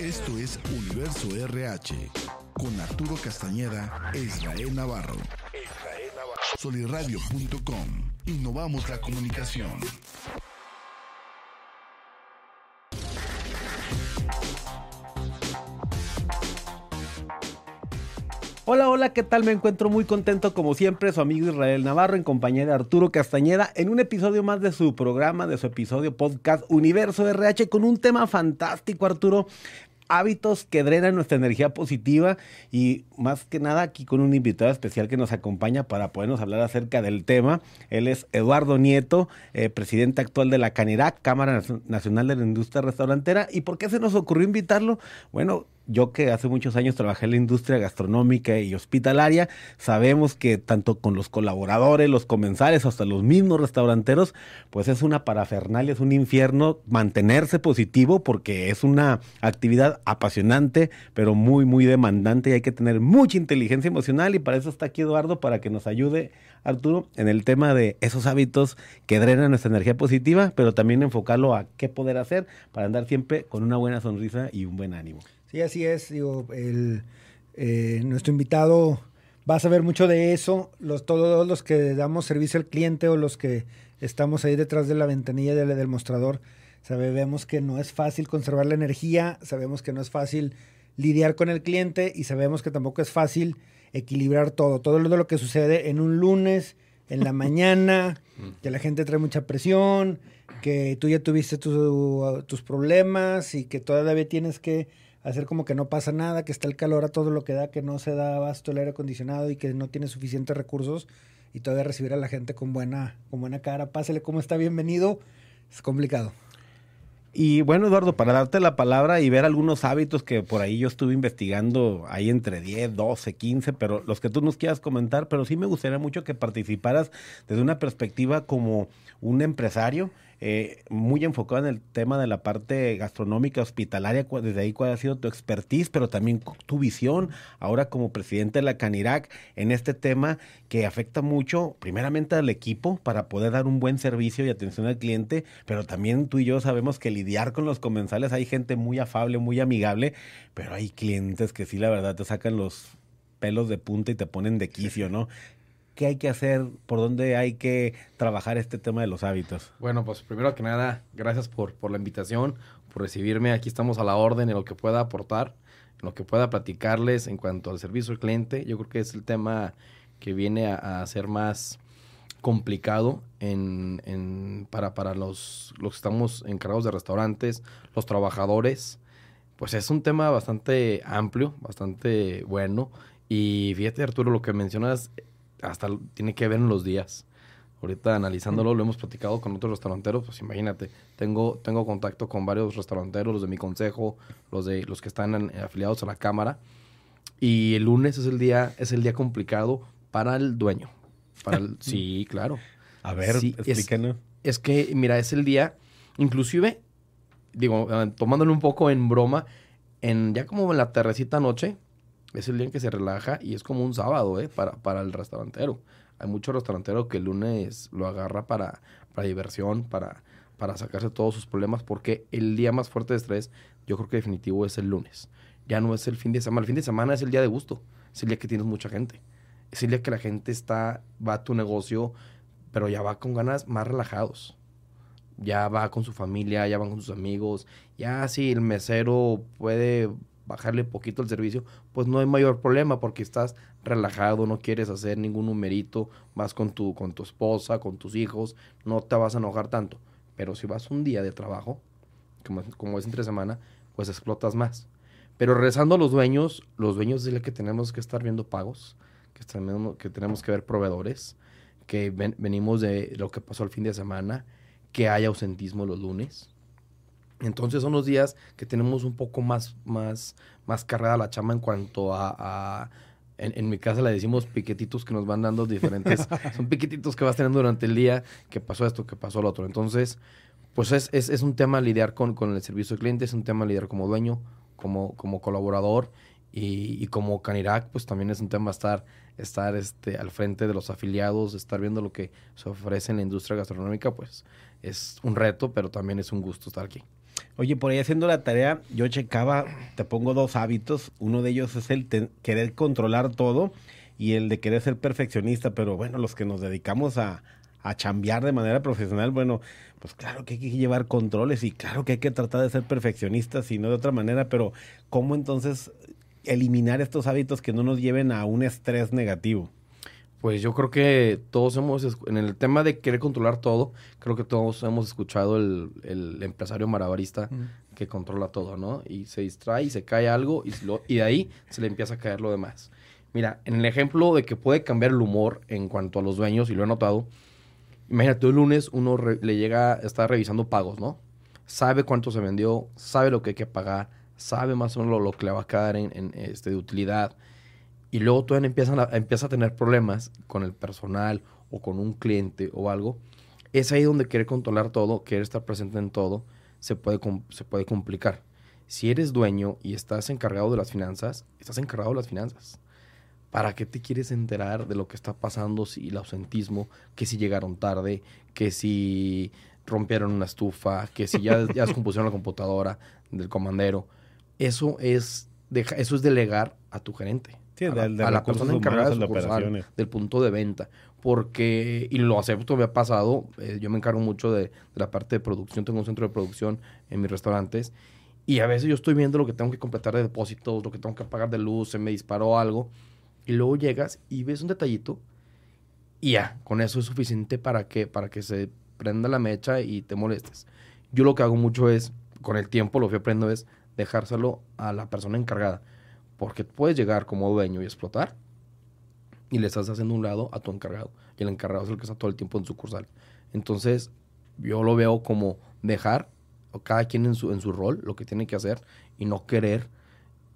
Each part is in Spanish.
Esto es Universo RH con Arturo Castañeda e Israel Navarro. Soliradio.com. Innovamos la comunicación. Hola, hola, ¿qué tal? Me encuentro muy contento como siempre, su amigo Israel Navarro en compañía de Arturo Castañeda en un episodio más de su programa, de su episodio podcast Universo RH con un tema fantástico, Arturo hábitos que drenan nuestra energía positiva y más que nada aquí con un invitado especial que nos acompaña para podernos hablar acerca del tema. Él es Eduardo Nieto, eh, presidente actual de la Canirac, Cámara Nacional de la Industria Restaurantera. ¿Y por qué se nos ocurrió invitarlo? Bueno, yo que hace muchos años trabajé en la industria gastronómica y hospitalaria, sabemos que tanto con los colaboradores, los comensales, hasta los mismos restauranteros, pues es una parafernalia, es un infierno mantenerse positivo porque es una actividad apasionante, pero muy, muy demandante y hay que tener mucha inteligencia emocional y para eso está aquí Eduardo, para que nos ayude, Arturo, en el tema de esos hábitos que drenan nuestra energía positiva, pero también enfocarlo a qué poder hacer para andar siempre con una buena sonrisa y un buen ánimo. Sí, así es. Digo, el, eh, nuestro invitado va a saber mucho de eso. Los, todos los que damos servicio al cliente o los que estamos ahí detrás de la ventanilla del, del mostrador, sabemos que no es fácil conservar la energía, sabemos que no es fácil lidiar con el cliente y sabemos que tampoco es fácil equilibrar todo. Todo lo, lo que sucede en un lunes, en la mañana, que la gente trae mucha presión, que tú ya tuviste tus problemas y que todavía tienes que hacer como que no pasa nada, que está el calor a todo lo que da, que no se da abasto el aire acondicionado y que no tiene suficientes recursos y todavía recibir a la gente con buena, con buena cara. Pásele cómo está, bienvenido. Es complicado. Y bueno, Eduardo, para darte la palabra y ver algunos hábitos que por ahí yo estuve investigando, hay entre 10, 12, 15, pero los que tú nos quieras comentar, pero sí me gustaría mucho que participaras desde una perspectiva como un empresario eh, muy enfocado en el tema de la parte gastronómica, hospitalaria, desde ahí cuál ha sido tu expertise, pero también tu visión ahora como presidente de la Canirac en este tema que afecta mucho, primeramente al equipo para poder dar un buen servicio y atención al cliente, pero también tú y yo sabemos que lidiar con los comensales hay gente muy afable, muy amigable, pero hay clientes que sí, la verdad, te sacan los pelos de punta y te ponen de quicio, ¿no? ¿Qué hay que hacer? ¿Por dónde hay que trabajar este tema de los hábitos? Bueno, pues primero que nada, gracias por, por la invitación, por recibirme. Aquí estamos a la orden en lo que pueda aportar, en lo que pueda platicarles en cuanto al servicio al cliente. Yo creo que es el tema que viene a, ser más complicado en, en, para, para los, los que estamos encargados de restaurantes, los trabajadores. Pues es un tema bastante amplio, bastante bueno. Y fíjate, Arturo, lo que mencionas hasta tiene que ver en los días. Ahorita analizándolo, lo hemos platicado con otros restauranteros, pues imagínate, tengo, tengo contacto con varios restauranteros, los de mi consejo, los de los que están afiliados a la cámara. Y el lunes es el día, es el día complicado para el dueño. Para el, sí, claro. A ver, explíquenos. Es, es, que, mira, es el día, inclusive, digo, eh, tomándolo un poco en broma, en ya como en la terrecita noche, es el día en que se relaja y es como un sábado, ¿eh? Para, para el restaurantero. Hay muchos restauranteros que el lunes lo agarra para, para diversión, para, para sacarse todos sus problemas, porque el día más fuerte de estrés, yo creo que definitivo es el lunes. Ya no es el fin de semana. El fin de semana es el día de gusto. Es el día que tienes mucha gente. Es el día que la gente está, va a tu negocio, pero ya va con ganas más relajados. Ya va con su familia, ya van con sus amigos. Ya si el mesero puede bajarle poquito el servicio, pues no hay mayor problema porque estás relajado, no quieres hacer ningún numerito, vas con tu, con tu esposa, con tus hijos, no te vas a enojar tanto. Pero si vas un día de trabajo, como, como es entre semana, pues explotas más. Pero rezando a los dueños, los dueños dile que tenemos que estar viendo pagos, que, tenemos, que tenemos que ver proveedores, que venimos de lo que pasó el fin de semana, que hay ausentismo los lunes, entonces son los días que tenemos un poco más, más, más cargada la chama en cuanto a, en, mi casa le decimos piquetitos que nos van dando diferentes, son piquetitos que vas teniendo durante el día, que pasó esto, que pasó lo otro. Entonces, pues es, es, es un tema lidiar con, con, el servicio de cliente, es un tema lidiar como dueño, como, como colaborador y, y, como Canirac, pues también es un tema estar, estar este, al frente de los afiliados, estar viendo lo que se ofrece en la industria gastronómica, pues es un reto, pero también es un gusto estar aquí. Oye, por ahí haciendo la tarea, yo checaba, te pongo dos hábitos. Uno de ellos es el querer controlar todo y el de querer ser perfeccionista. Pero bueno, los que nos dedicamos a, a chambear de manera profesional, bueno, pues claro que hay que llevar controles y claro que hay que tratar de ser perfeccionistas y no de otra manera. Pero ¿cómo entonces eliminar estos hábitos que no nos lleven a un estrés negativo? Pues yo creo que todos hemos, en el tema de querer controlar todo, creo que todos hemos escuchado el, el empresario malabarista que controla todo, ¿no? Y se distrae y se cae algo y, lo- y de ahí se le empieza a caer lo demás. Mira, en el ejemplo de que puede cambiar el humor en cuanto a los dueños, y lo he notado, imagínate, el lunes uno re- le llega, está revisando pagos, ¿no? Sabe cuánto se vendió, sabe lo que hay que pagar, sabe más o menos lo, lo que le va a quedar en, en, este, de utilidad. Y luego tú empiezan a, empieza a tener problemas con el personal o con un cliente o algo. Es ahí donde querer controlar todo, querer estar presente en todo, se puede, se puede complicar. Si eres dueño y estás encargado de las finanzas, estás encargado de las finanzas. ¿Para qué te quieres enterar de lo que está pasando? Si el ausentismo, que si llegaron tarde, que si rompieron una estufa, que si ya, ya descompusieron la computadora del comandero. Eso es, deja- eso es delegar a tu gerente. Sí, a la, de a la persona encargada de sucursal, del punto de venta. Porque, y lo acepto, me ha pasado, eh, yo me encargo mucho de, de la parte de producción, tengo un centro de producción en mis restaurantes, y a veces yo estoy viendo lo que tengo que completar de depósitos, lo que tengo que pagar de luz, se me disparó algo, y luego llegas y ves un detallito, y ya, con eso es suficiente para que, para que se prenda la mecha y te molestes. Yo lo que hago mucho es, con el tiempo lo que aprendo es dejárselo a la persona encargada. Porque puedes llegar como dueño y explotar y le estás haciendo un lado a tu encargado. Y el encargado es el que está todo el tiempo en sucursal. Entonces, yo lo veo como dejar a cada quien en su, en su rol, lo que tiene que hacer, y no querer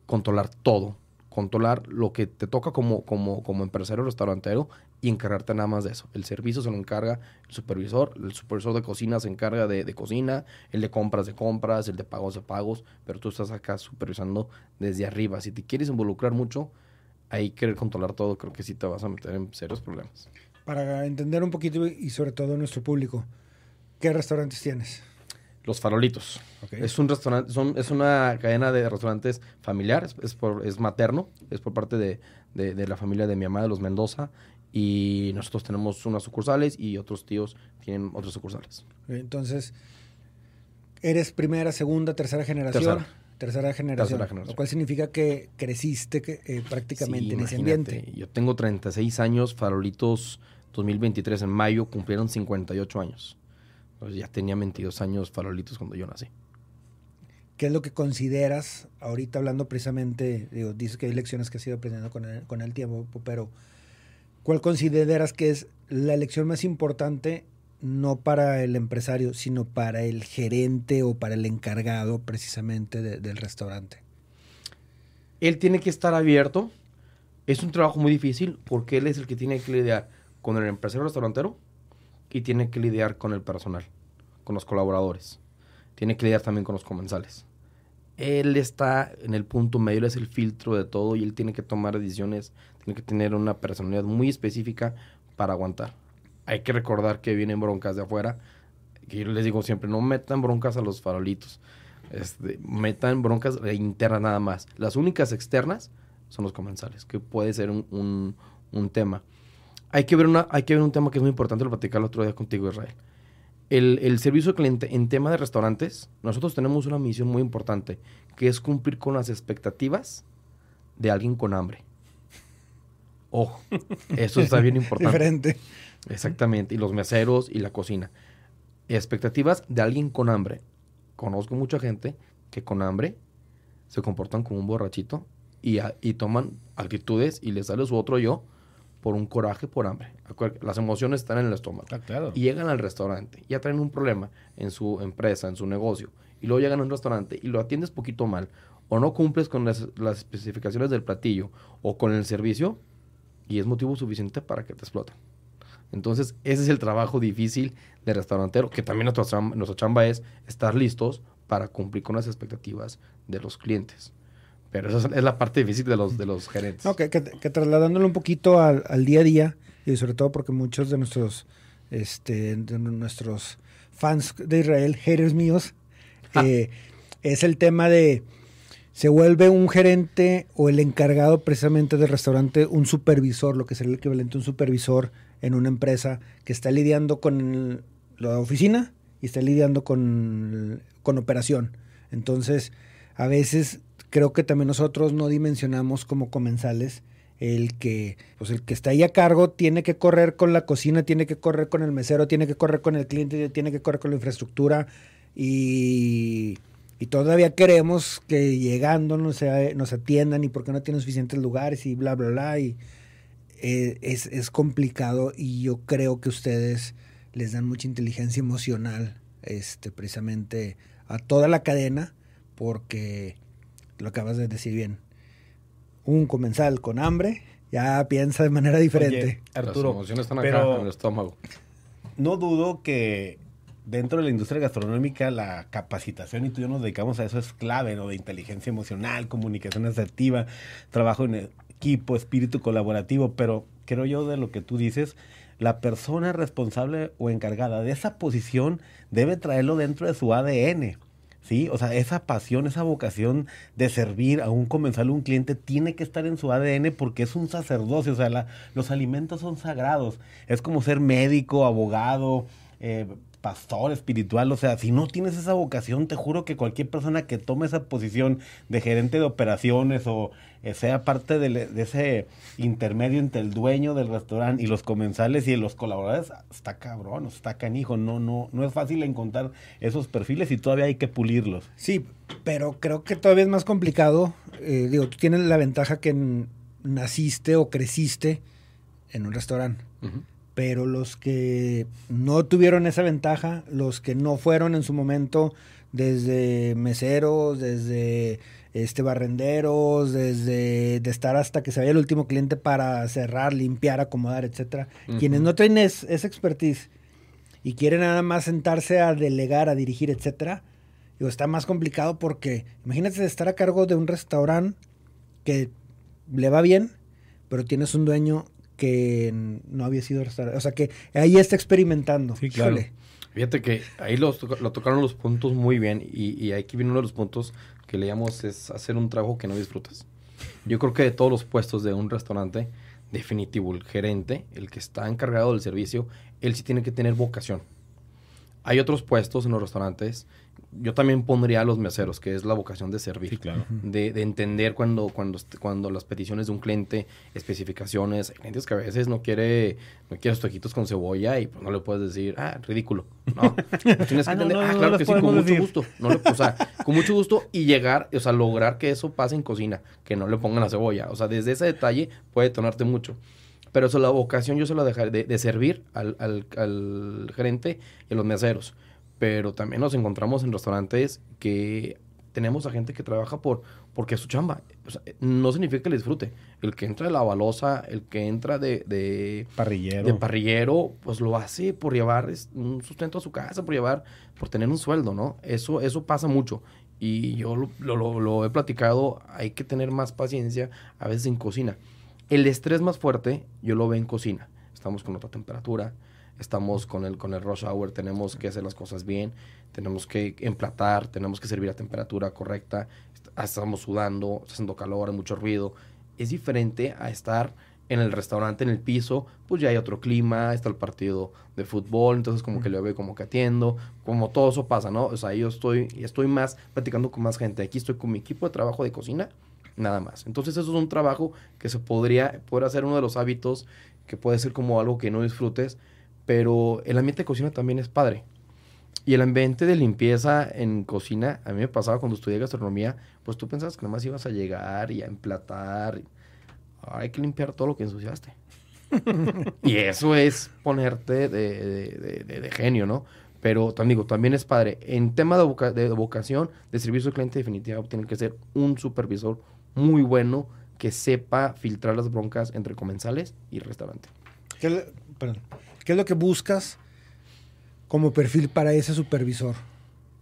controlar todo. Controlar lo que te toca como, como, como empresario restaurantero y encargarte nada más de eso. El servicio se lo encarga el supervisor, el supervisor de cocina se encarga de, de cocina, el de compras de compras, el de pagos de pagos, pero tú estás acá supervisando desde arriba. Si te quieres involucrar mucho, ahí querer controlar todo, creo que sí te vas a meter en serios problemas. Para entender un poquito y sobre todo nuestro público, ¿qué restaurantes tienes? Los farolitos. Ok. Es un restaurante, son, es una cadena de restaurantes familiar, es, es por, es materno, es por parte de, de- de la familia de mi mamá, de los Mendoza, y nosotros tenemos unas sucursales y otros tíos tienen otras sucursales. Entonces, ¿eres primera, segunda, tercera generación? Tercera. Tercera generación. Tercera generación. Lo cual significa que creciste eh, prácticamente Sí, en ese ambiente. Yo tengo 36 años, farolitos 2023 en mayo, cumplieron 58 años. Entonces ya tenía 22 años farolitos cuando yo nací. ¿Qué es lo que consideras, ahorita hablando precisamente, digo, dices que hay lecciones que has ido aprendiendo con el, con el tiempo, pero ¿cuál consideras que es la lección más importante, no para el empresario, sino para el gerente o para el encargado precisamente de- del restaurante? Él tiene que estar abierto. Es un trabajo muy difícil porque él es el que tiene que lidiar con el empresario restaurantero y tiene que lidiar con el personal, con los colaboradores. Tiene que lidiar también con los comensales. Él está en el punto medio, es el filtro de todo y él tiene que tomar decisiones, tiene que tener una personalidad muy específica para aguantar. Hay que recordar que vienen broncas de afuera, que yo les digo siempre, no metan broncas a los farolitos, este, metan broncas internas nada más. Las únicas externas son los comensales, que puede ser un, un- tema. Hay que, ver una, hay que ver un tema que es muy importante, lo platicaba el otro día contigo, Israel. El, el servicio cliente en tema de restaurantes, nosotros tenemos una misión muy importante, que es cumplir con las expectativas de alguien con hambre. Ojo, eso está bien importante. Diferente. Exactamente, y los meseros y la cocina. Expectativas de alguien con hambre. Conozco mucha gente que con hambre se comportan como un borrachito y, a- y toman actitudes y les sale su otro yo por un coraje, por hambre. Las emociones están en el estómago. Ah, claro. Y llegan al restaurante, ya traen un problema en su empresa, en su negocio, y luego llegan a un restaurante y lo atiendes poquito mal, o no cumples con las, las especificaciones del platillo o con el servicio, y es motivo suficiente para que te exploten. Entonces, ese es el trabajo difícil del restaurantero, que también nuestra chamba, nuestra chamba es estar listos para cumplir con las expectativas de los clientes. Pero esa es, la parte difícil de los, de los gerentes. No, que, que- que trasladándolo un poquito al, al día a día, y sobre todo porque muchos de nuestros, este, de nuestros fans de Israel, haters míos, Eh, es el tema de, se vuelve un gerente o el encargado precisamente del restaurante, un supervisor, lo que sería el equivalente a un supervisor en una empresa que está lidiando con la oficina y está lidiando con, con operación. Entonces, a veces creo que también nosotros no dimensionamos como comensales el que, pues el que está ahí a cargo tiene que correr con la cocina, tiene que correr con el mesero, tiene que correr con el cliente, tiene que correr con la infraestructura y, y todavía queremos que llegando nos, nos atiendan y porque no tienen suficientes lugares y bla, bla, bla. Y eh, es, es complicado y yo creo que ustedes les dan mucha inteligencia emocional, este, precisamente a toda la cadena, porque lo acabas de decir bien un comensal con hambre ya piensa de manera diferente. Arturo, Las emociones están acá en el estómago. No dudo que dentro de la industria gastronómica la capacitación, y tú y yo nos dedicamos a eso, es clave, ¿no? De inteligencia emocional, comunicación asertiva, trabajo en equipo, espíritu colaborativo, pero creo yo de lo que tú dices, la persona responsable o encargada de esa posición debe traerlo dentro de su ADN. ¿sí? O sea, esa pasión, esa vocación de servir a un comensal, un cliente, tiene que estar en su ADN porque es un sacerdocio, o sea, los alimentos son sagrados. Es como ser médico, abogado, eh, pastor espiritual, o sea, si no tienes esa vocación, te juro que cualquier persona que tome esa posición de gerente de operaciones o eh, sea parte de, ese intermedio entre el dueño del restaurante y los comensales y los colaboradores, está cabrón, está canijo, no, no, no es fácil encontrar esos perfiles y todavía hay que pulirlos. Sí, pero creo que todavía es más complicado. Eh, digo, tú tienes la ventaja que naciste o creciste en un restaurante pero los que no tuvieron esa ventaja, los que no fueron en su momento desde meseros, desde este barrenderos, desde de estar hasta que se vaya el último cliente para cerrar, limpiar, acomodar, etcétera. Quienes no tienen esa expertise y quieren nada más sentarse a delegar, a dirigir, etcétera, digo, está más complicado porque imagínate estar a cargo de un restaurante que le va bien, pero tienes un dueño que no había sido restaurado. O sea, que ahí está experimentando. Sí, claro. Fíjate que ahí lo, lo, tocaron los puntos muy bien y, y aquí viene uno de los puntos que leíamos es hacer un trabajo que no disfrutas. Yo creo que de todos los puestos de un restaurante, definitivo, el gerente, el que está encargado del servicio, él sí tiene que tener vocación. Hay otros puestos en los restaurantes yo también pondría a los meseros, que es la vocación de servir. claro. de, de, entender cuando, cuando, cuando las peticiones de un cliente, especificaciones, hay clientes que a veces no quiere, no quiere con cebolla y pues no le puedes decir, ah, ridículo. No. Tienes que ah, entender, ah, claro que sí, con mucho gusto. No le, o sea, con mucho gusto y llegar, o sea, lograr que eso pase en cocina, que no le pongan la cebolla. O sea, desde ese detalle puede detonarte mucho. Pero eso, la vocación yo se la dejaré de, de servir al, al, al gerente y a los meseros pero también nos encontramos en restaurantes que tenemos a gente que trabaja por porque es su chamba. no significa que le disfrute. El que entra de la balosa, el que entra de, de parrillero. de parrillero, pues lo hace por llevar un sustento a su casa, por llevar, por tener un sueldo, ¿no? Eso, eso pasa mucho. Y yo lo, lo, lo he platicado, hay que tener más paciencia a veces en cocina. El estrés más fuerte yo lo veo en cocina. Estamos con otra temperatura, estamos con el, con el rush hour, tenemos que hacer las cosas bien, tenemos que emplatar, tenemos que servir a temperatura correcta, estamos sudando, está haciendo calor, hay mucho ruido. Es diferente a estar en el restaurante, en el piso, pues ya hay otro clima, está el partido de fútbol, entonces como que le veo como que atiendo, como todo eso pasa, ¿no? O sea, yo estoy, estoy más platicando con más gente, aquí estoy con mi equipo de trabajo de cocina, nada más. Entonces eso es un trabajo que se podría, poder hacer uno de los hábitos que puede ser como algo que no disfrutes, pero el ambiente de cocina también es padre. Y el ambiente de limpieza en cocina, a mí me pasaba cuando estudié gastronomía, pues tú pensabas que nomás ibas a llegar y a emplatar. hay que limpiar todo lo que ensuciaste. y eso es ponerte de, de, genio, ¿no? Pero también digo, también es padre. En tema de, de vocación, de servicio al cliente, definitivamente tiene que ser un supervisor muy bueno que sepa filtrar las broncas entre comensales y restaurante. perdón. ¿Qué es lo que buscas como perfil para ese supervisor?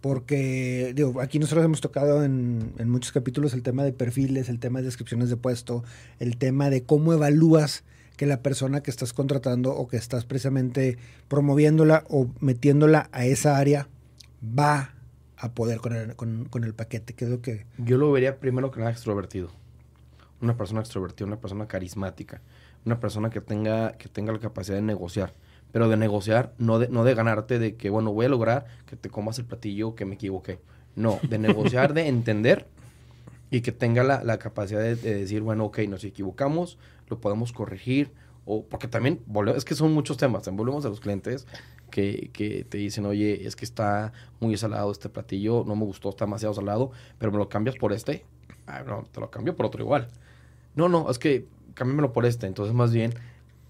Porque digo, aquí nosotros hemos tocado en, muchos capítulos el tema de perfiles, el tema de descripciones de puesto, el tema de cómo evalúas que la persona que estás contratando o que estás precisamente promoviéndola o metiéndola a esa área va a poder con el, paquete, que es lo que... Yo lo vería primero que nada extrovertido. Una persona extrovertida, una persona carismática, una persona que tenga, que tenga la capacidad de negociar. Pero de negociar, no de, no de ganarte de que, bueno, voy a lograr que te comas el platillo que me equivoqué. No, de negociar, de entender y que tenga la, la capacidad de, de decir, bueno, ok, nos equivocamos, lo podemos corregir. O, porque también, es que son muchos temas. Volvemos a los clientes que, que te dicen, oye, es que está muy salado este platillo, no me gustó, está demasiado salado, pero me lo cambias por este. Ah, no, te lo cambio por otro igual. No, no, es que cámbiamelo por este. Entonces, más bien,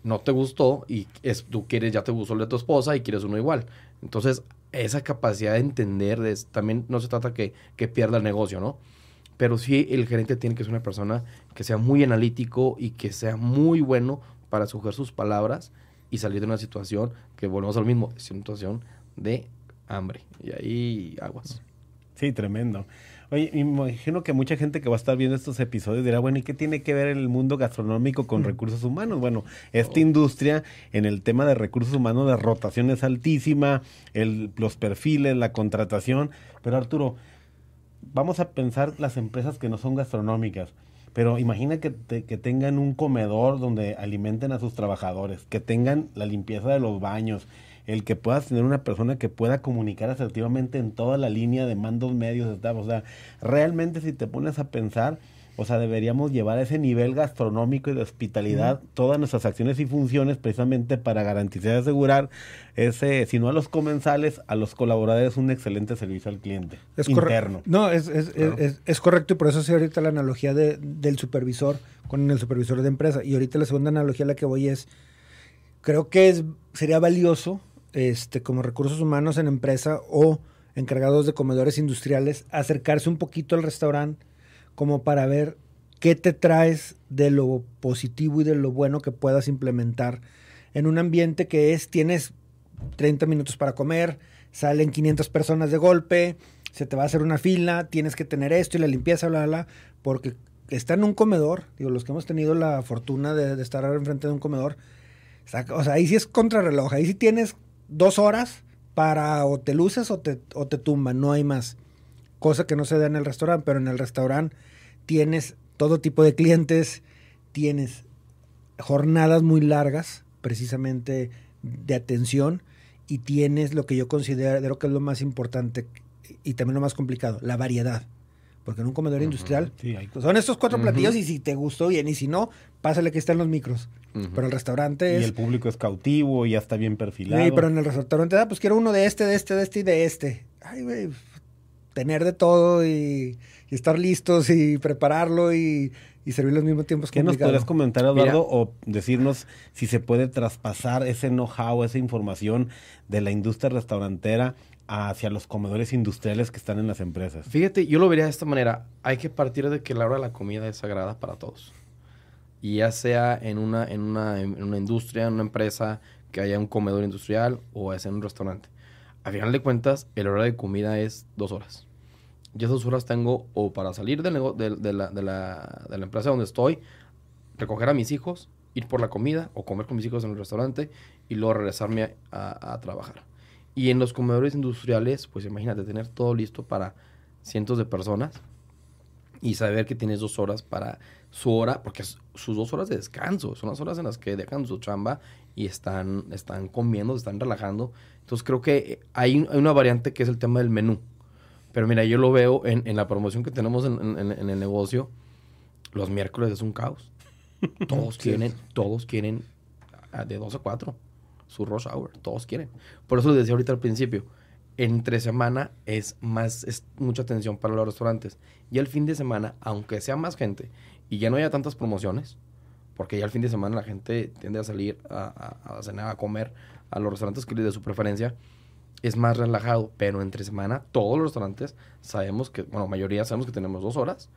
no te gustó y es, tú quieres, ya te gustó el de tu esposa y quieres uno igual. Entonces, esa capacidad de entender, de, también no se trata que, que pierda el negocio, ¿no? Pero sí el gerente tiene que ser una persona que sea muy analítico y que sea muy bueno para escoger sus palabras y salir de una situación que volvemos al mismo, situación de hambre. Y ahí aguas. Sí, tremendo. Oye, me imagino que mucha gente que va a estar viendo estos episodios dirá, bueno, ¿y qué tiene que ver el mundo gastronómico con recursos humanos? Bueno, esta industria en el tema de recursos humanos de rotación es altísima, el, los perfiles, la contratación, pero Arturo, vamos a pensar las empresas que no son gastronómicas. Pero imagina que, te- que tengan un comedor donde alimenten a sus trabajadores, que tengan la limpieza de los baños, el que puedas tener una persona que pueda comunicar asertivamente en toda la línea de mandos medios, staff. o sea, realmente si te pones a pensar, o sea, deberíamos llevar a ese nivel gastronómico y de hospitalidad todas nuestras acciones y funciones precisamente para garantizar y asegurar ese, si no a los comensales, a los colaboradores un excelente servicio al cliente Es interno. No, es, es, Claro. es, es correcto y por eso hacía ahorita la analogía de, del supervisor con el supervisor de empresa. Y ahorita la segunda analogía a la que voy es, creo que es, sería valioso este, como recursos humanos en empresa o encargados de comedores industriales acercarse un poquito al restaurante como para ver qué te traes de lo positivo y de lo bueno que puedas implementar en un ambiente que es, tienes 30 minutos para comer, salen 500 personas de golpe, se te va a hacer una fila, tienes que tener esto y la limpieza, bla, bla, bla, porque está en un comedor, digo, los que hemos tenido la fortuna de, de estar enfrente de un comedor, o sea, ahí sí es contrarreloj, ahí sí tienes dos horas para o te luces o te, o te tumban, no hay más. Cosa que no se da en el restaurante, pero en el restaurante tienes todo tipo de clientes, tienes jornadas muy largas, precisamente de atención, y tienes lo que yo considero que es lo más importante y también lo más complicado, la variedad. Porque en un comedor industrial Sí, hay son estos cuatro Ujú. platillos y si te gustó bien, y si no, pásale que están los micros. Ujú. Pero el restaurante y es... el público es cautivo y ya está bien perfilado. Sí, pero en el restaurante, ah, pues quiero uno de este, de este, de este y de este. Ay, güey, tener de todo y, y estar listos y prepararlo y, y servirlo al mismo tiempo es ¿Qué nos podrías comentar, Eduardo, Mira. o decirnos si se puede traspasar ese know-how, esa información de la industria restaurantera hacia los comedores industriales que están en las empresas? Fíjate, yo lo vería de esta manera. Hay que partir de que la hora de la comida es sagrada para todos. Y ya sea en una, en una, en una industria, en una empresa, que haya un comedor industrial o sea en un restaurante. A final de cuentas, el hora de comida es dos horas. Y esas horas tengo o para salir del de, de la, de, la, de la empresa donde estoy, recoger a mis hijos, ir por la comida o comer con mis hijos en el restaurante y luego regresarme a- a trabajar. Y en los comedores industriales, pues imagínate tener todo listo para cientos de personas y saber que tienes dos horas para su hora, porque es sus dos horas de descanso, son las horas en las que dejan su chamba y están, están comiendo, se están relajando. Entonces creo que hay, hay una variante que es el tema del menú. Pero mira, yo lo veo en, en la promoción que tenemos en, en- en el negocio. Los miércoles es un caos. Todos quieren, todos quieren de 2 a 4 su rush hour. Todos quieren. Por eso les decía ahorita al principio. Entre semana es más, es mucha atención para los restaurantes. Y el fin de semana, aunque sea más gente y ya no haya tantas promociones, porque ya el fin de semana la gente tiende a salir a, cenar, a comer a los restaurantes que de su preferencia, es más relajado. Pero entre semana, todos los restaurantes sabemos que, bueno, mayoría sabemos que tenemos dos horas,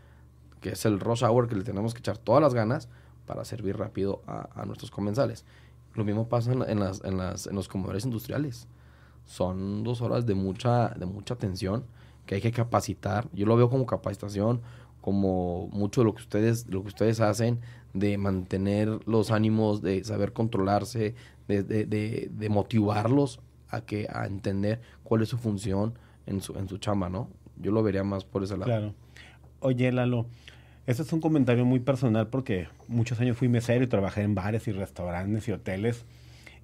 que es el rush hour que le tenemos que echar todas las ganas para servir rápido a nuestros comensales. Lo mismo pasa en, en las, en, las, en los comedores industriales. Son dos horas de mucha, de mucha atención que hay que capacitar. Yo lo veo como capacitación, como mucho de lo que ustedes, lo que ustedes hacen, de mantener los ánimos, de saber controlarse, de, de, de, de motivarlos a que a entender cuál es su función en su, en su chamba, ¿no? Yo lo vería más por ese lado. Claro. Oye, Lalo, este es un comentario muy personal porque muchos años fui mesero y trabajé en bares y restaurantes y hoteles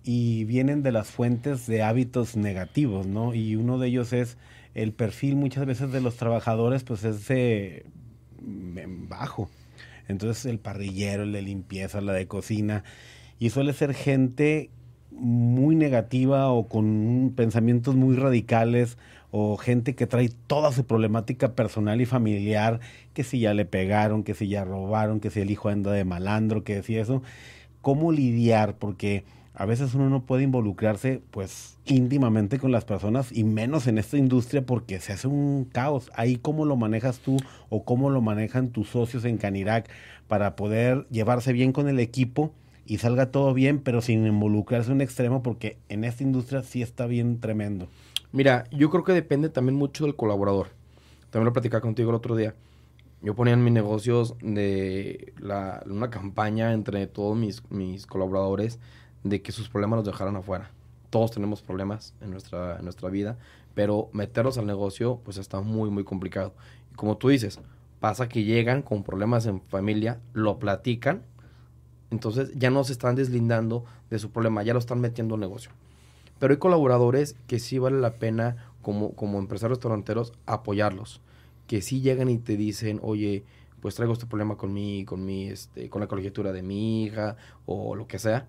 y vienen de las fuentes de hábitos negativos, ¿no? Y uno de ellos es el perfil muchas veces de los trabajadores, pues es de mm, bajo. Entonces el parrillero, el de limpieza, la de cocina, y suele ser gente muy negativa o con pensamientos muy radicales o gente que trae toda su problemática personal y familiar, que si ya le pegaron, que si ya robaron, que si el hijo anda de malandro, que si eso, ¿cómo lidiar? Porque a veces uno no puede involucrarse pues íntimamente con las personas y menos en esta industria porque se hace un caos. Ahí cómo lo manejas tú o cómo lo manejan tus socios en Canirac para poder llevarse bien con el equipo y salga todo bien, pero sin involucrarse en un extremo porque en esta industria sí está bien tremendo. Mira, yo creo que depende también mucho del colaborador. También lo platicaba contigo el otro día. Yo ponía en mis negocios de la, una campaña entre todos mis, mis colaboradores de que sus problemas los dejaran afuera. Todos tenemos problemas en nuestra, en nuestra vida, pero meterlos al negocio pues está muy, muy complicado. Y como tú dices, pasa que llegan con problemas en familia, lo platican, entonces ya no se están deslindando de su problema, ya lo están metiendo al negocio. Pero hay colaboradores que sí vale la pena, como, como empresarios restauranteros, apoyarlos. Que sí llegan y te dicen, oye, pues traigo este problema con mi, con mi, este, con la colegiatura de mi hija, o lo que sea.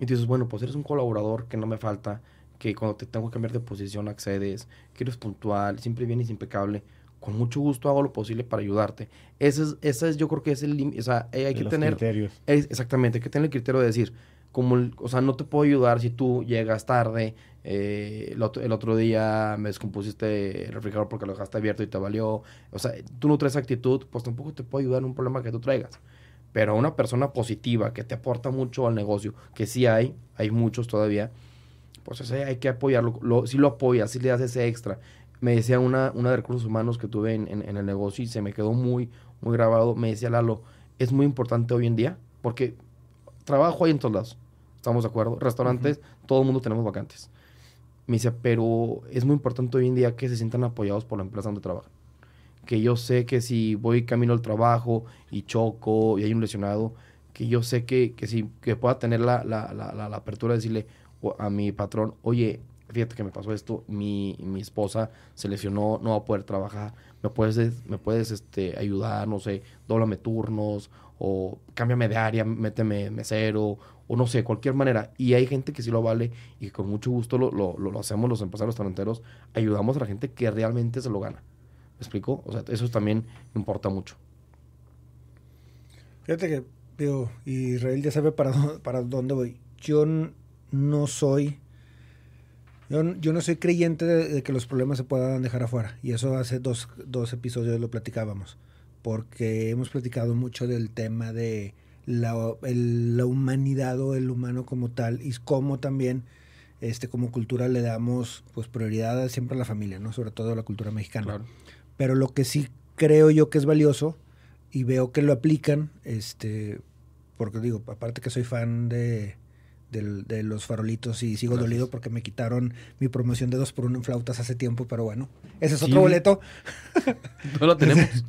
Y dices, bueno, pues eres un colaborador que no me falta, que cuando te tengo que cambiar de posición accedes, que eres puntual, siempre vienes impecable. Con mucho gusto hago lo posible para ayudarte. Ese es, ese es yo creo que es el límite. O sea, hay que tener. Criterios. Es, exactamente, hay que tener el criterio de decir, como, o sea, no te puedo ayudar si tú llegas tarde, eh, el, otro, el, otro, día me descompusiste el refrigerador porque lo dejaste abierto y te valió. O sea, tú no traes actitud, pues tampoco te puedo ayudar en un problema que tú traigas. Pero una persona positiva que te aporta mucho al negocio, que sí hay, hay muchos todavía, pues ese hay que apoyarlo. Lo, si lo apoyas, si le das ese extra. Me decía una, una de recursos humanos que tuve en, en, en el negocio y se me quedó muy, muy grabado. Me decía Lalo, es muy importante hoy en día porque trabajo hay en todos lados ¿Estamos de acuerdo? Restaurantes, uh -huh. todo el mundo tenemos vacantes. Me dice, pero es muy importante hoy en día que se sientan apoyados por la empresa donde trabajan. Que yo sé que si voy camino al trabajo y choco y hay un lesionado, que yo sé que, que si que pueda tener la, la, la, la apertura de decirle a mi patrón, oye, fíjate que me pasó esto, mi, mi esposa se lesionó, no va a poder trabajar, me puedes, me puedes este, ayudar, no sé, dóblame turnos, o cámbiame de área, méteme mesero, o no sé, cualquier manera. Y hay gente que sí lo vale y con mucho gusto lo, lo, hacemos los empresarios restauranteros, ayudamos a la gente que realmente se lo gana. ¿Me explico? O sea, eso también importa mucho. Fíjate que, digo, Israel ya sabe para, para dónde voy. Yo no soy... Yo, yo, no soy creyente de, de, que los problemas se puedan dejar afuera. Y eso hace dos, dos episodios lo platicábamos. Porque hemos platicado mucho del tema de la, el, la humanidad o el humano como tal y cómo también este, como cultura le damos pues prioridad siempre a la familia, ¿no? Sobre todo a la cultura mexicana. Claro. Pero lo que sí creo yo que es valioso y veo que lo aplican, este, porque digo, aparte que soy fan de, de, de los farolitos y sigo Gracias. dolido porque me quitaron mi promoción de dos por uno en flautas hace tiempo, pero bueno, ese es otro sí. boleto. No lo tenemos.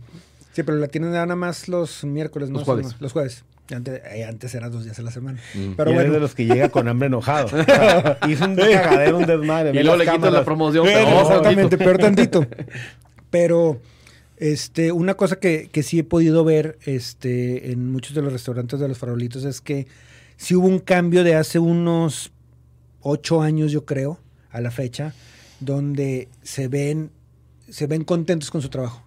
sí, pero la tienen nada más los miércoles, los ¿no? jueves. Los jueves. Antes, eh, antes era dos días a la semana. Mm. Pero y bueno. de los que llega con hambre enojado. Hizo un cagadero, un desmadre. Y luego le quitan la promoción. Pero no, exactamente, peor tantito. Pero este, una cosa que, que, sí he podido ver este, en muchos de los restaurantes de los farolitos es que sí hubo un cambio de hace unos ocho años, yo creo, a la fecha, donde se ven, se ven contentos con su trabajo.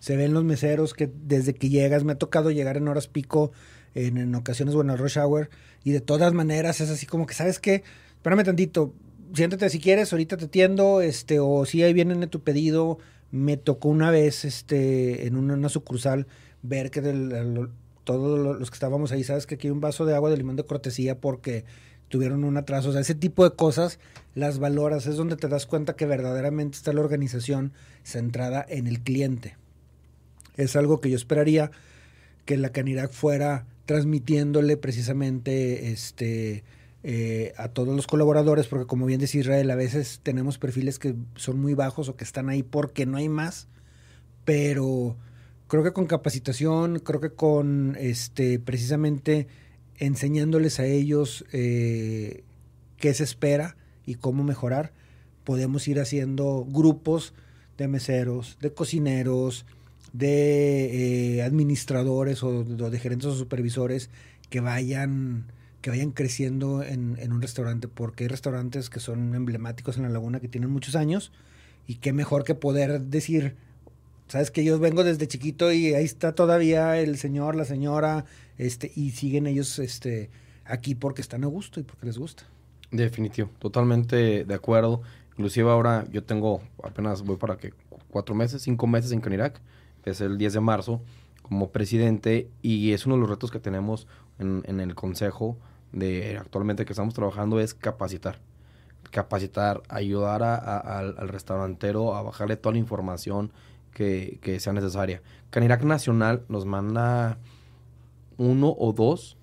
Se ven los meseros que desde que llegas, me ha tocado llegar en horas pico, en, ocasiones, bueno, rush hour, y de todas maneras es así como que, ¿sabes qué? Espérame tantito, siéntate si quieres, ahorita te atiendo, este, o si ahí viene tu pedido. Me tocó una vez, este, en una, sucursal, ver que del, el, todos los que estábamos ahí, sabes que aquí hay un vaso de agua de limón de cortesía porque tuvieron un atraso. O sea, ese tipo de cosas las valoras. Es donde te das cuenta que verdaderamente está la organización centrada en el cliente. Es algo que yo esperaría que la Canirac fuera transmitiéndole precisamente este eh, a todos los colaboradores, porque como bien dice Israel, a veces tenemos perfiles que son muy bajos o que están ahí porque no hay más, pero creo que con capacitación, creo que con este precisamente enseñándoles a ellos eh, qué se espera y cómo mejorar, podemos ir haciendo grupos de meseros, de cocineros, de eh, administradores o, de gerentes o supervisores que vayan que vayan creciendo en, en, un restaurante, porque hay restaurantes que son emblemáticos en la laguna que tienen muchos años y qué mejor que poder decir, sabes que yo vengo desde chiquito y ahí está todavía el señor, la señora, este, y siguen ellos este, aquí porque están a gusto y porque les gusta. Definitivo, totalmente de acuerdo. Inclusive ahora yo tengo apenas voy para que cuatro meses, cinco meses en Canirac, es el 10 de marzo como presidente y es uno de los retos que tenemos en, el consejo de actualmente que estamos trabajando es capacitar. Capacitar, ayudar a, al, restaurantero a bajarle toda la información que, sea necesaria. Canirac Nacional nos manda uno o dos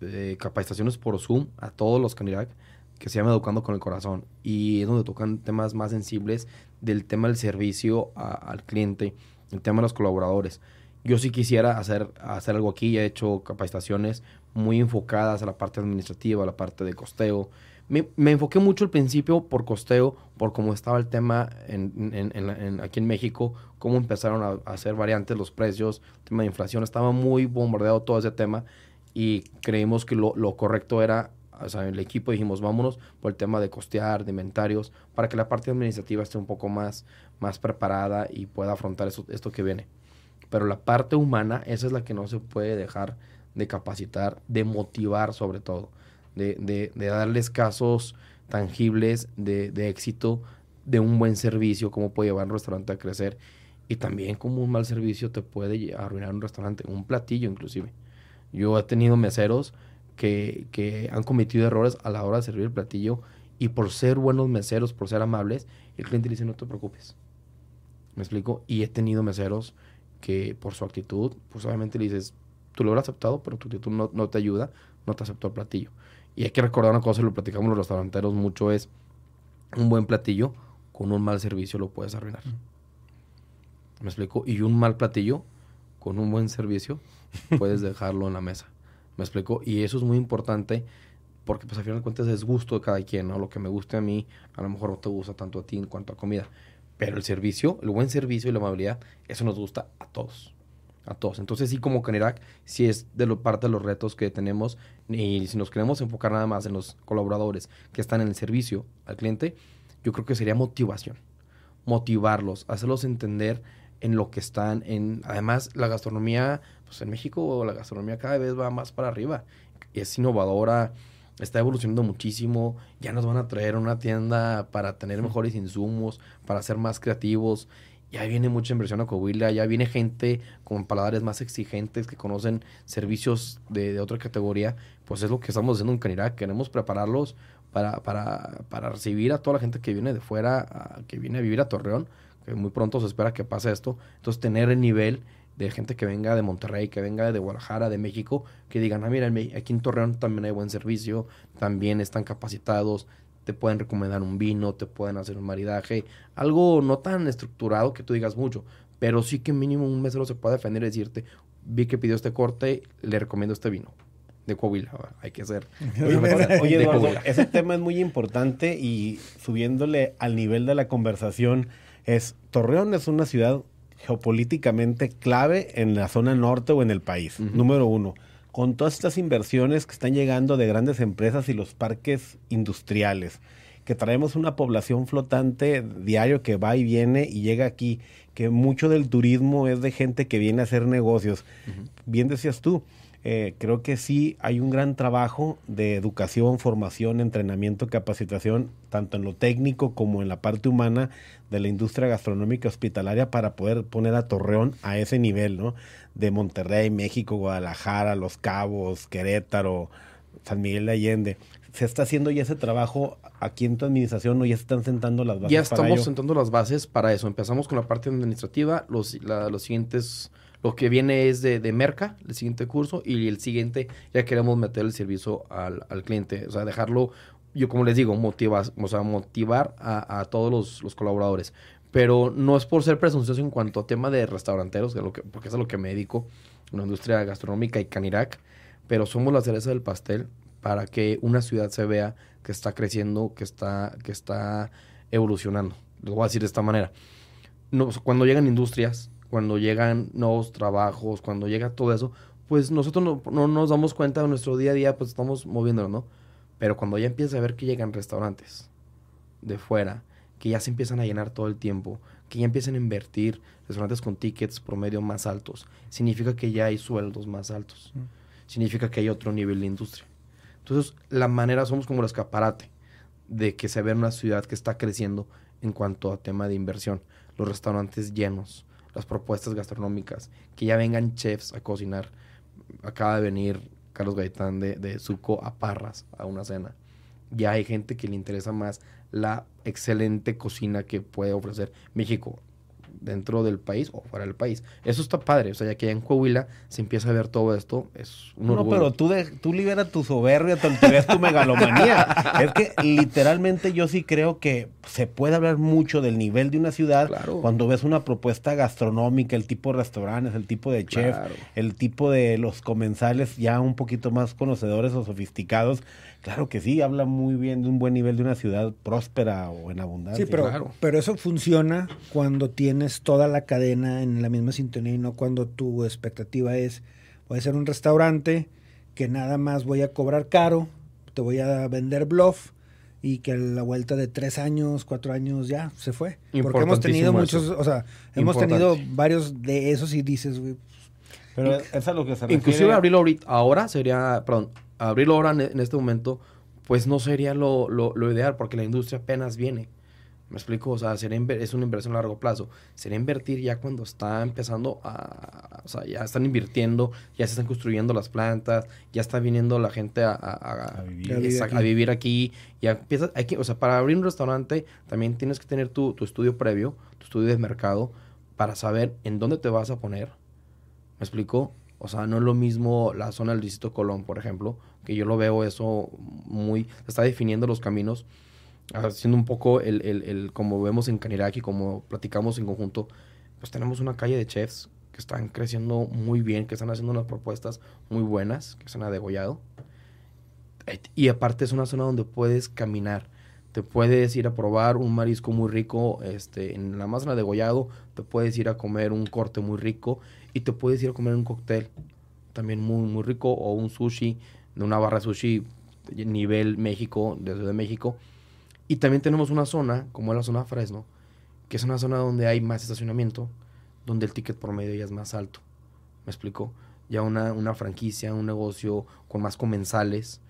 eh, capacitaciones por Zoom a todos los Canirac que se llama Educando con el Corazón y es donde tocan temas más sensibles del tema del servicio al cliente, el tema de los colaboradores. Yo sí quisiera hacer, hacer algo aquí, he hecho capacitaciones muy enfocadas a la parte administrativa, a la parte de costeo. Me, me enfoqué mucho al principio por costeo, por cómo estaba el tema en, aquí en México, cómo empezaron a, hacer variantes los precios, tema de inflación, estaba muy bombardeado todo ese tema y creímos que lo, lo correcto era o sea, el equipo dijimos, vámonos por el tema de costear, de inventarios, para que la parte administrativa esté un poco más, más preparada y pueda afrontar eso, esto que viene. Pero la parte humana, esa es la que no se puede dejar de capacitar, de motivar sobre todo, de, de, darles casos tangibles de, de, éxito, de un buen servicio, cómo puede llevar un restaurante a crecer. Y también como un mal servicio te puede arruinar un restaurante, un platillo inclusive. Yo he tenido meseros que, que han cometido errores a la hora de servir el platillo y por ser buenos meseros, por ser amables, el cliente dice no te preocupes. ¿Me explico? Y he tenido meseros que por su actitud, pues obviamente le dices, tú lo habrás aceptado, pero tu actitud no, no te ayuda, no te aceptó el platillo. Y hay que recordar una cosa, y lo platicamos los restauranteros mucho, es un buen platillo con un mal servicio lo puedes arruinar. ¿Me explico? Y un mal platillo con un buen servicio puedes dejarlo en la mesa. ¿Me explico? Y eso es muy importante porque pues al final de cuentas es gusto de cada quien, ¿no? Lo que me guste a mí, a lo mejor no te gusta tanto a ti en cuanto a comida. Pero el servicio, el buen servicio y la amabilidad, eso nos gusta a todos. A todos. Entonces, sí, como Canirac, sí es de lo, parte de los retos que tenemos. Y si nos queremos enfocar nada más en los colaboradores que están en el servicio al cliente, yo creo que sería motivación. Motivarlos, hacerlos entender en lo que están. en Además, la gastronomía, pues en México la gastronomía cada vez va más para arriba. Es innovadora, está evolucionando muchísimo. Ya nos van a traer una tienda para tener mejores insumos, para ser más creativos. Ya viene mucha inversión a Coahuila, ya viene gente con paladares más exigentes que conocen servicios de, otra categoría. Pues es lo que estamos haciendo en Canirac. Queremos prepararlos para, para, para recibir a toda la gente que viene de fuera, que viene a vivir a Torreón, que muy pronto se espera que pase esto. Entonces, tener el nivel de gente que venga de Monterrey, que venga de Guadalajara, de México, que digan, ah, mira, aquí en Torreón también hay buen servicio, también están capacitados, te pueden recomendar un vino, te pueden hacer un maridaje, algo no tan estructurado que tú digas mucho, pero sí que mínimo un mesero se puede defender y decirte, vi que pidió este corte, le recomiendo este vino. De Coahuila, hay que hacer. Oye, Eduardo, ese tema es muy importante y subiéndole al nivel de la conversación, es Torreón es una ciudad geopolíticamente clave en la zona norte o en el país, número uno. Con todas estas inversiones que están llegando de grandes empresas y los parques industriales, que traemos una población flotante diario que va y viene y llega aquí, que mucho del turismo es de gente que viene a hacer negocios. Bien decías tú, eh, creo que sí hay un gran trabajo de educación, formación, entrenamiento, capacitación, tanto en lo técnico como en la parte humana de la industria gastronómica hospitalaria para poder poner a Torreón a ese nivel, ¿no? De Monterrey, México, Guadalajara, Los Cabos, Querétaro, San Miguel de Allende. ¿Se está haciendo ya ese trabajo aquí en tu administración o ya se están sentando las bases? Ya estamos sentando las bases para eso. Empezamos con la parte administrativa, los, los siguientes Lo que viene es de, de merca, el siguiente curso, y el siguiente ya queremos meter el servicio al, al cliente. O sea, dejarlo, yo como les digo, motivar, o sea, motivar a, a todos los, los colaboradores. Pero no es por ser presuncioso en cuanto a tema de restauranteros, es lo que, porque es a lo que me dedico, la industria gastronómica y Canirac, pero somos la cereza del pastel para que una ciudad se vea que está creciendo, que está, que está evolucionando. Lo voy a decir de esta manera. Cuando llegan industrias, cuando llegan nuevos trabajos, cuando llega todo eso, pues nosotros no, no nos damos cuenta de nuestro día a día, pues estamos moviéndonos, ¿no? Pero cuando ya empieza a ver que llegan restaurantes de fuera, que ya se empiezan a llenar todo el tiempo, que ya empiezan a invertir restaurantes con tickets promedio más altos, significa que ya hay sueldos más altos. Mm. Significa que hay otro nivel de industria. Entonces, la manera somos como el escaparate de que se ve una ciudad que está creciendo en cuanto a tema de inversión. Los restaurantes llenos, las propuestas gastronómicas, que ya vengan chefs a cocinar. Acaba de venir Carlos Gaitán de, de Suco a Parras a una cena. Ya hay gente que le interesa más la excelente cocina que puede ofrecer México dentro del país o fuera del país. Eso está padre, o sea, ya que ya en Coahuila se empieza a ver todo esto, es un No, orgullo. pero tú, de, tú libera tu soberbia, te ves tu megalomanía. es que literalmente yo sí creo que se puede hablar mucho del nivel de una ciudad Claro. cuando ves una propuesta gastronómica, el tipo de restaurantes, el tipo de chef, Claro. el tipo de los comensales ya un poquito más conocedores o sofisticados. Claro que sí, habla muy bien de un buen nivel de una ciudad próspera o en abundancia. Sí, pero, claro. pero eso funciona cuando tienes toda la cadena en la misma sintonía y no cuando tu expectativa es, voy a hacer un restaurante que nada más voy a cobrar caro, te voy a vender bluff y que a la vuelta de tres años, cuatro años ya se fue. Porque hemos tenido muchos, eso. o sea, hemos Importante. tenido varios de esos y dices, güey, Pero es es a lo que se refiere. Inclusive abrirlo ahorita, ahora sería, perdón, abrirlo ahora en, en este momento, pues no sería lo, lo, lo ideal porque la industria apenas viene. Me explico, o sea, sería es una inversión a largo plazo. Sería invertir ya cuando está empezando a, o sea, ya están invirtiendo, ya se están construyendo las plantas, ya está viniendo la gente a, a- a- A vivir. A vivir aquí. a vivir aquí. Ya empiezas, hay que, o sea, para abrir un restaurante también tienes que tener tu, tu estudio previo, tu estudio de mercado, para saber en dónde te vas a poner. ¿Me explico? O sea, no es lo mismo la zona del Distrito Colón, por ejemplo, que yo lo veo eso muy... Se está definiendo los caminos, haciendo un poco el, el, el- como vemos en Canirac como platicamos en conjunto, pues tenemos una calle de chefs que están creciendo muy bien, que están haciendo unas propuestas muy buenas, que se han degollado. Eh, Y aparte es una zona donde puedes caminar. Te puedes ir a probar un marisco muy rico este, en la más de degollado. Te puedes ir a comer un corte muy rico. Y te puedes ir a comer un cóctel también muy, muy rico. O un sushi de una barra sushi nivel México, de Ciudad de México. Y también tenemos una zona, como es la zona Fresno, que es una zona donde hay más estacionamiento, donde el ticket promedio ya es más alto. ¿Me explico? Ya una, una franquicia, un negocio con más comensales,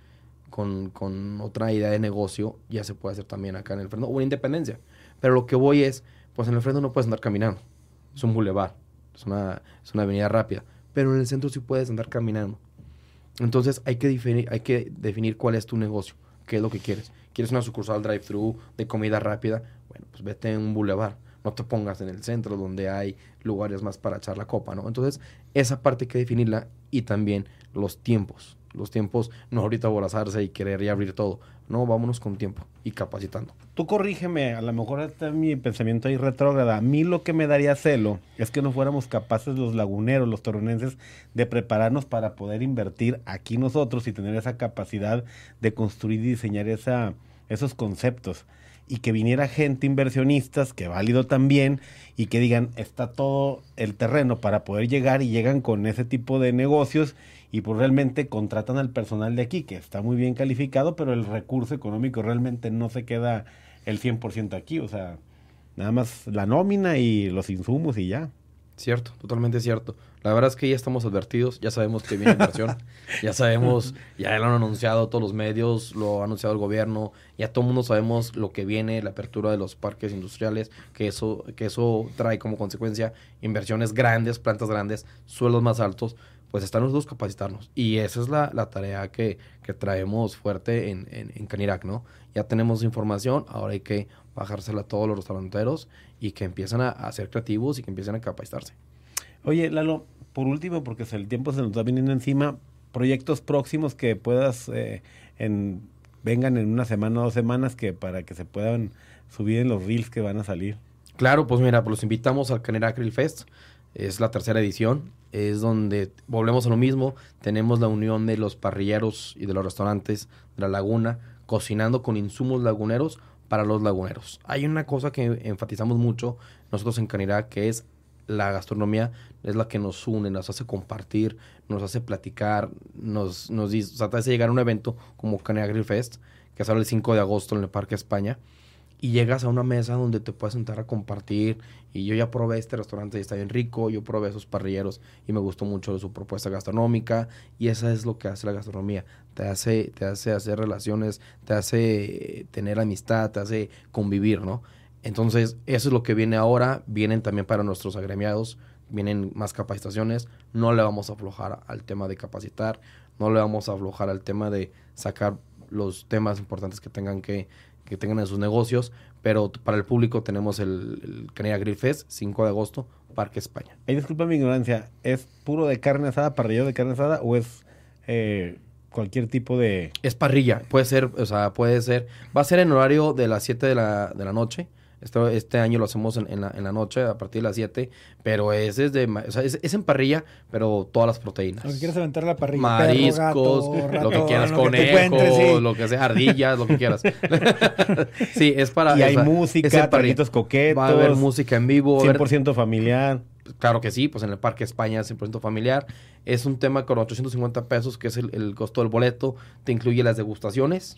con, con otra idea de negocio, ya se puede hacer también acá en el Fresno, o en Independencia. Pero lo que voy es, pues en el Fresno no puedes andar caminando. Es un bulevar, es una, es una avenida rápida. Pero en el centro sí puedes andar caminando. Entonces hay que, hay que definir cuál es tu negocio, qué es lo que quieres. ¿Quieres una sucursal drive-thru de comida rápida? Bueno, pues vete en un bulevar. No te pongas en el centro donde hay lugares más para echar la copa, ¿no? Entonces, esa parte hay que definirla y también los tiempos. Los tiempos, no ahorita aborazarse y querer ya abrir todo. No, vámonos con tiempo y capacitando. Tú corrígeme, a lo mejor está mi pensamiento ahí retrógrada. A mí lo que me daría celo es que no fuéramos capaces los laguneros, los torrenenses, de prepararnos para poder invertir aquí nosotros y tener esa capacidad de construir y diseñar esa, esos conceptos. Y que viniera gente inversionistas, que válido también, y que digan, está todo el terreno para poder llegar y llegan con ese tipo de negocios y pues realmente contratan al personal de aquí, que está muy bien calificado, pero el recurso económico realmente no se queda el 100% aquí, o sea, nada más la nómina y los insumos y ya. Cierto, totalmente cierto. La verdad es que ya estamos advertidos, ya sabemos que viene inversión, ya sabemos, ya lo han anunciado todos los medios, lo ha anunciado el gobierno, ya todo el mundo sabemos lo que viene, la apertura de los parques industriales, que eso, que eso trae como consecuencia inversiones grandes, plantas grandes, suelos más altos, pues está en nosotros capacitarnos. Y esa es la, la tarea que, que traemos fuerte en, en, en Canirac, ¿no? Ya tenemos información, ahora hay que bajársela a todos los restauranteros y que empiecen a, a ser creativos y que empiecen a capacitarse. Oye, Lalo, por último, porque el tiempo se nos está viniendo encima, proyectos próximos que puedas, eh, en, vengan en una semana o dos semanas, que para que se puedan subir en los reels que van a salir. Claro, pues mira, pues los invitamos al Canera Grill Fest. Es la tercera edición. Es donde volvemos a lo mismo. Tenemos la unión de los parrilleros y de los restaurantes de la laguna, cocinando con insumos laguneros para los laguneros. Hay una cosa que enfatizamos mucho nosotros en Canirá, que es la gastronomía, es la que nos une, nos hace compartir, nos hace platicar, nos, nos o sea, hace llegar a un evento como Canirá Grill Fest, que sale el 5 de agosto en el Parque España, y llegas a una mesa donde te puedes sentar a compartir y yo ya probé este restaurante y está bien rico, yo probé esos parrilleros y me gustó mucho su propuesta gastronómica y eso es lo que hace la gastronomía, te hace, te hace hacer relaciones, te hace tener amistad, te hace convivir, ¿no? Entonces, eso es lo que viene ahora, vienen también para nuestros agremiados, vienen más capacitaciones, no le vamos a aflojar al tema de capacitar, no le vamos a aflojar al tema de sacar los temas importantes que tengan que, que tengan en sus negocios, pero para el público tenemos el, el Canela Grill Fest, 5 de agosto, Parque España. Ay, disculpa mi ignorancia, ¿es puro de carne asada, parrillero de carne asada o es eh, cualquier tipo de... Es parrilla, puede ser, o sea, puede ser, va a ser en horario de las 7 de la, de la noche. Este, este año lo hacemos en, en la, en la noche, a partir de las 7, pero es, desde, ma- o sea, es, es en parrilla, pero todas las proteínas. Lo que quieras aventar a la parrilla. Mariscos, perro, gato, lo que quieras, lo conejos, sí. lo que sea, ardillas, lo que quieras. sí, es para... Y o hay sea, música, es taquitos coquetos, Va a haber música en vivo, va a haber 100% familiar. Claro que sí, pues en el Parque España 100% familiar. Es un tema con 850 pesos, que es el, el costo del boleto. Te incluye las degustaciones,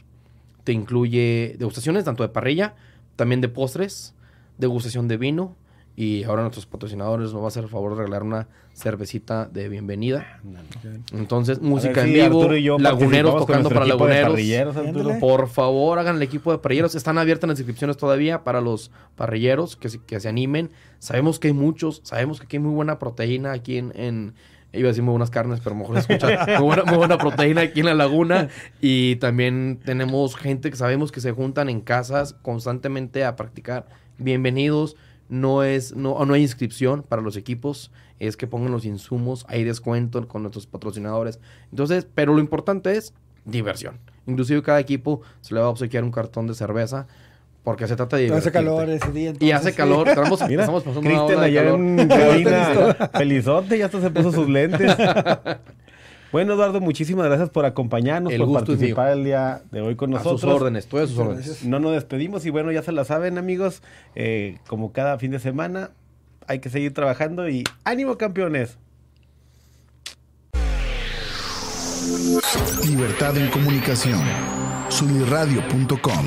te incluye degustaciones tanto de parrilla, también de postres, degustación de vino. Y ahora nuestros patrocinadores nos va a hacer el favor de regalar una cervecita de bienvenida. Entonces, música en vivo, Arturo y yo laguneros tocando para laguneros. Por favor, hagan el equipo de parrilleros. Están abiertas las inscripciones todavía para los parrilleros que, se- que se animen. Sabemos que hay muchos, sabemos que aquí hay muy buena proteína aquí en, en- iba a decir muy buenas carnes, pero mejor escucha muy buena, muy buena proteína aquí en la laguna. Y también tenemos gente que sabemos que se juntan en casas constantemente a practicar. Bienvenidos. No es, no, no hay inscripción para los equipos, es que pongan los insumos, hay descuento con nuestros patrocinadores. Entonces, pero lo importante es diversión. Inclusive cada equipo se le va a obsequiar un cartón de cerveza porque se trata de Hace calor ese día. Y hace sí. calor, estamos, Mira, estamos pasando una Cristian ola de calor. en cabina, felizote, ya hasta se puso sus lentes. Bueno, Eduardo, muchísimas gracias por acompañarnos, El por participar el día de hoy con A nosotros. sus órdenes, a sus órdenes. gracias. No nos despedimos y bueno, ya se la saben amigos, eh, como cada fin de semana hay que seguir trabajando y ánimo campeones. Libertad en comunicación. Sunirradio.com.